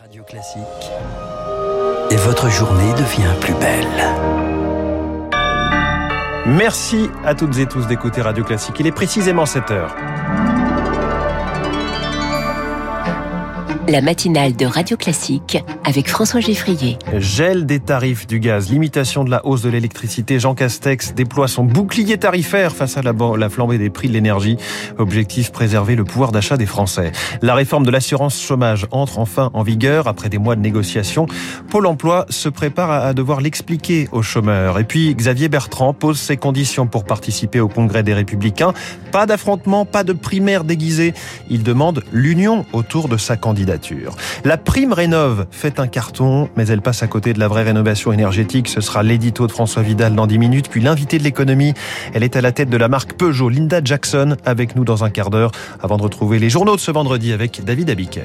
Radio Classique. Et votre journée devient plus belle. Merci à toutes et tous d'écouter Radio Classique. Il est précisément 7 heures. La matinale de Radio Classique avec François Geffrier. Gel des tarifs du gaz, limitation de la hausse de l'électricité. Jean Castex déploie son bouclier tarifaire face à la, la flambée des prix de l'énergie. Objectif préserver le pouvoir d'achat des Français. La réforme de l'assurance chômage entre enfin en vigueur après des mois de négociations. Pôle emploi se prépare à devoir l'expliquer aux chômeurs. Et puis Xavier Bertrand pose ses conditions pour participer au congrès des Républicains. Pas d'affrontement, pas de primaire déguisée. Il demande l'union autour de sa candidature. La prime rénove fait un carton, mais elle passe à côté de la vraie rénovation énergétique. Ce sera l'édito de François Vidal dans 10 minutes, puis l'invité de l'économie. Elle est à la tête de la marque Peugeot, Linda Jackson, avec nous dans un quart d'heure, avant de retrouver les journaux de ce vendredi avec David Abiker.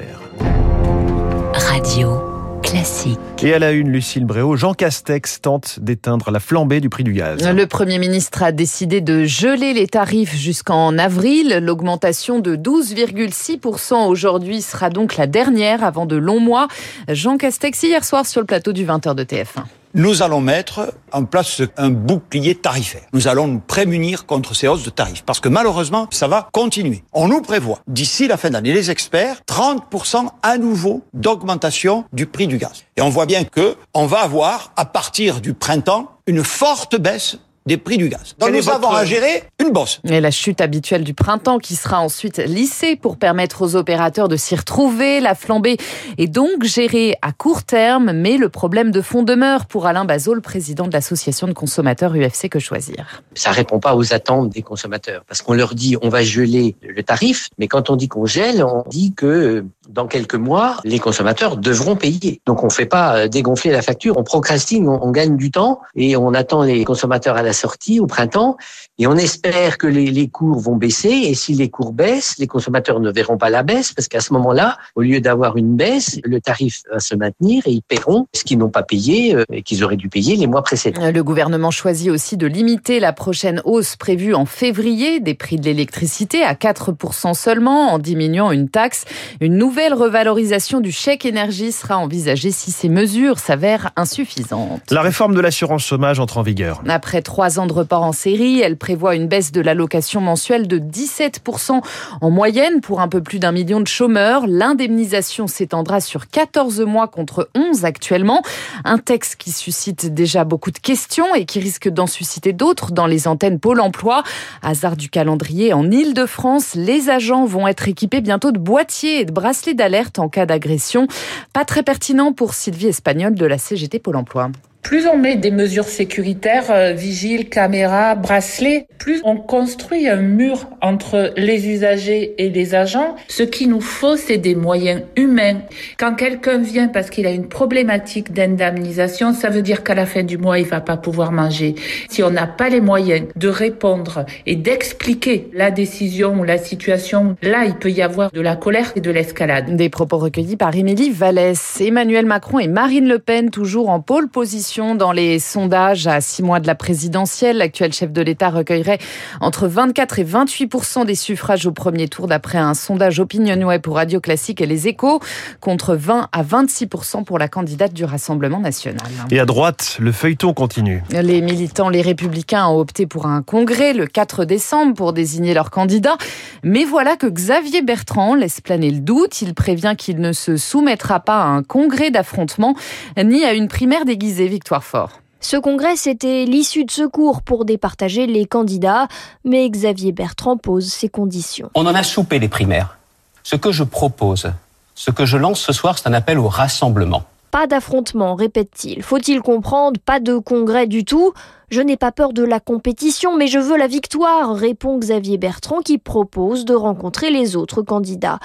Radio. Classique. Et à la une, Lucille Bréau, Jean Castex tente d'éteindre la flambée du prix du gaz. Le Premier ministre a décidé de geler les tarifs jusqu'en avril. L'augmentation de 12,6% aujourd'hui sera donc la dernière avant de longs mois. Jean Castex hier soir sur le plateau du 20h de TF1 nous allons mettre en place un bouclier tarifaire. Nous allons nous prémunir contre ces hausses de tarifs parce que malheureusement, ça va continuer. On nous prévoit d'ici la fin d'année, les experts, 30% à nouveau d'augmentation du prix du gaz. Et on voit bien que on va avoir à partir du printemps une forte baisse des prix du gaz. Donc nous avons à gérer une bosse. Et la chute habituelle du printemps qui sera ensuite lissée pour permettre aux opérateurs de s'y retrouver. La flambée est donc gérée à court terme, mais le problème de fond demeure pour Alain Bazot, le président de l'association de consommateurs UFC Que Choisir. Ça répond pas aux attentes des consommateurs parce qu'on leur dit on va geler le tarif, mais quand on dit qu'on gèle, on dit que dans quelques mois, les consommateurs devront payer. Donc on ne fait pas euh, dégonfler la facture, on procrastine, on, gagne du temps et on attend les consommateurs à la sortie au printemps et on espère que les, les, cours vont baisser. Et si les cours baissent, les consommateurs ne verront pas la baisse parce qu'à ce moment-là, au lieu d'avoir une baisse, le tarif va se maintenir et ils paieront ce qu'ils n'ont pas payé euh, et qu'ils auraient dû payer les mois précédents. Le gouvernement choisit aussi de limiter la prochaine hausse prévue en février des prix de l'électricité à 4% seulement en diminuant une taxe. Une nouvelle revalorisation du chèque énergie sera envisagée si ces mesures s'avèrent insuffisantes. La réforme de l'assurance chômage entre en vigueur. Après trois ans de report en série, elle prévoit une baisse de l'allocation mensuelle de 17% en moyenne pour un peu plus d'un million de chômeurs. L'indemnisation s'étendra sur 14 mois contre 11 actuellement. Un texte qui suscite déjà beaucoup de questions et qui risque d'en susciter d'autres dans les antennes Pôle emploi. Hasard du calendrier en Ile-de-France, les agents vont être équipés bientôt de boîtiers et de bracelets d'alerte en cas d'agression. Pas très pertinent pour Sylvie Espagnol de la CGT Pôle emploi. Plus on met des mesures sécuritaires, euh, vigiles, caméras, bracelets, plus on construit un mur entre les usagers et les agents. Ce qu'il nous faut, c'est des moyens humains. Quand quelqu'un vient parce qu'il a une problématique d'indemnisation, ça veut dire qu'à la fin du mois, il va pas pouvoir manger. Si on n'a pas les moyens de répondre et d'expliquer la décision ou la situation, là, il peut y avoir de la colère et de l'escalade. Des propos recueillis par Émilie Vallès. Emmanuel Macron et Marine Le Pen, toujours en pôle position dans les sondages à six mois de la présidentielle. L'actuel chef de l'État recueillerait entre 24 et 28% des suffrages au premier tour d'après un sondage OpinionWay pour Radio Classique et Les Échos, contre 20 à 26% pour la candidate du Rassemblement national. Et à droite, le feuilleton continue. Les militants, les républicains ont opté pour un congrès le 4 décembre pour désigner leur candidat. Mais voilà que Xavier Bertrand laisse planer le doute. Il prévient qu'il ne se soumettra pas à un congrès d'affrontement ni à une primaire déguisée. Victoire Fort. Ce congrès, c'était l'issue de secours pour départager les candidats, mais Xavier Bertrand pose ses conditions. On en a soupé les primaires. Ce que je propose, ce que je lance ce soir, c'est un appel au rassemblement. Pas d'affrontement, répète-t-il. Faut-il comprendre Pas de congrès du tout je n'ai pas peur de la compétition, mais je veux la victoire, répond Xavier Bertrand qui propose de rencontrer les autres candidats.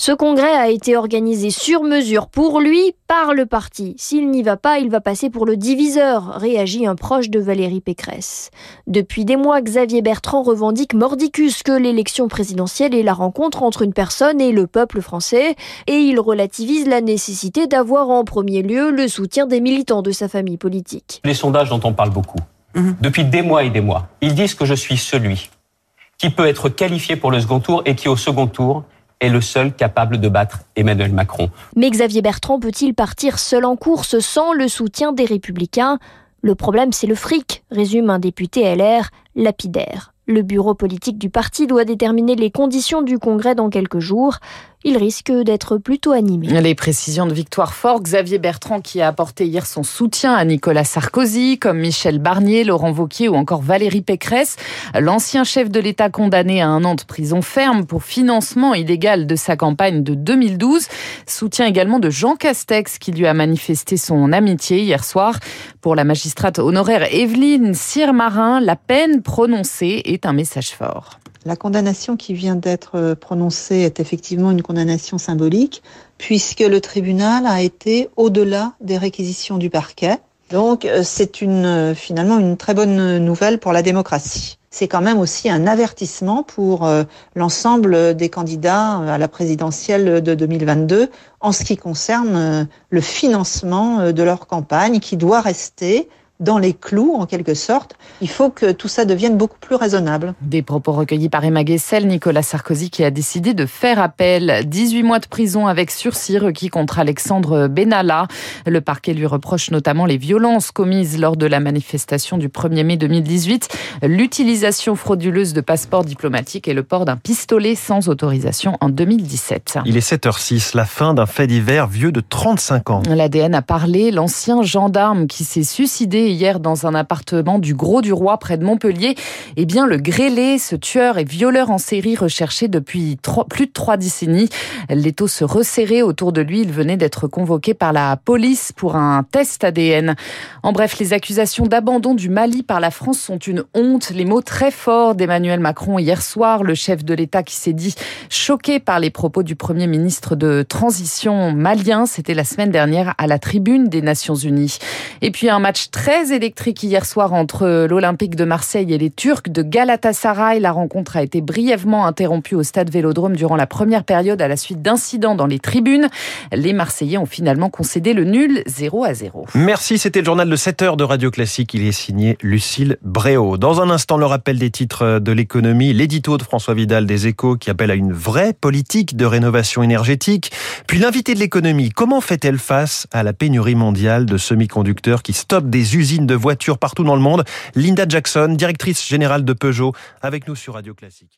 Ce congrès a été organisé sur mesure pour lui par le parti. S'il n'y va pas, il va passer pour le diviseur, réagit un proche de Valérie Pécresse. Depuis des mois, Xavier Bertrand revendique mordicus que l'élection présidentielle est la rencontre entre une personne et le peuple français, et il relativise la nécessité d'avoir en premier lieu le soutien des militants de sa famille politique. Les sondages dont on parle beaucoup, Mhm. depuis des mois et des mois. Ils disent que je suis celui qui peut être qualifié pour le second tour et qui, au second tour, est le seul capable de battre Emmanuel Macron. Mais Xavier Bertrand peut-il partir seul en course sans le soutien des républicains? Le problème, c'est le fric, résume un député LR lapidaire. Le bureau politique du parti doit déterminer les conditions du congrès dans quelques jours. Il risque d'être plutôt animé. Les précisions de Victoire Fort, Xavier Bertrand qui a apporté hier son soutien à Nicolas Sarkozy, comme Michel Barnier, Laurent Vauquier ou encore Valérie Pécresse, l'ancien chef de l'État condamné à un an de prison ferme pour financement illégal de sa campagne de 2012. Soutien également de Jean Castex qui lui a manifesté son amitié hier soir. Pour la magistrate honoraire Evelyne Sirmarin, la peine prononcée est un message fort. La condamnation qui vient d'être prononcée est effectivement une condamnation symbolique, puisque le tribunal a été au-delà des réquisitions du parquet. Donc c'est une, finalement une très bonne nouvelle pour la démocratie. C'est quand même aussi un avertissement pour l'ensemble des candidats à la présidentielle de 2022 en ce qui concerne le financement de leur campagne qui doit rester dans les clous, en quelque sorte. Il faut que tout ça devienne beaucoup plus raisonnable. Des propos recueillis par Emma Guessel, Nicolas Sarkozy qui a décidé de faire appel. 18 mois de prison avec sursis requis contre Alexandre Benalla. Le parquet lui reproche notamment les violences commises lors de la manifestation du 1er mai 2018, l'utilisation frauduleuse de passeports diplomatiques et le port d'un pistolet sans autorisation en 2017. Il est 7h06, la fin d'un fait divers vieux de 35 ans. L'ADN a parlé, l'ancien gendarme qui s'est suicidé hier dans un appartement du Gros du Roi près de Montpellier. Eh bien, le grêlé, ce tueur et violeur en série recherché depuis plus de trois décennies, l'étau se resserrait autour de lui. Il venait d'être convoqué par la police pour un test ADN. En bref, les accusations d'abandon du Mali par la France sont une honte. Les mots très forts d'Emmanuel Macron hier soir, le chef de l'État qui s'est dit choqué par les propos du Premier ministre de transition malien. C'était la semaine dernière à la tribune des Nations Unies. Et puis un match très électrique hier soir entre l'Olympique de Marseille et les Turcs de Galatasaray. La rencontre a été brièvement interrompue au stade Vélodrome durant la première période à la suite d'incidents dans les tribunes. Les Marseillais ont finalement concédé le nul 0 à 0. Merci, c'était le journal de 7 heures de Radio Classique. Il est signé Lucille Bréau. Dans un instant, le rappel des titres de l'économie, l'édito de François Vidal des Échos qui appelle à une vraie politique de rénovation énergétique. Puis l'invité de l'économie, comment fait-elle face à la pénurie mondiale de semi-conducteurs qui stoppent des de voitures partout dans le monde. Linda Jackson, directrice générale de Peugeot, avec nous sur Radio Classique.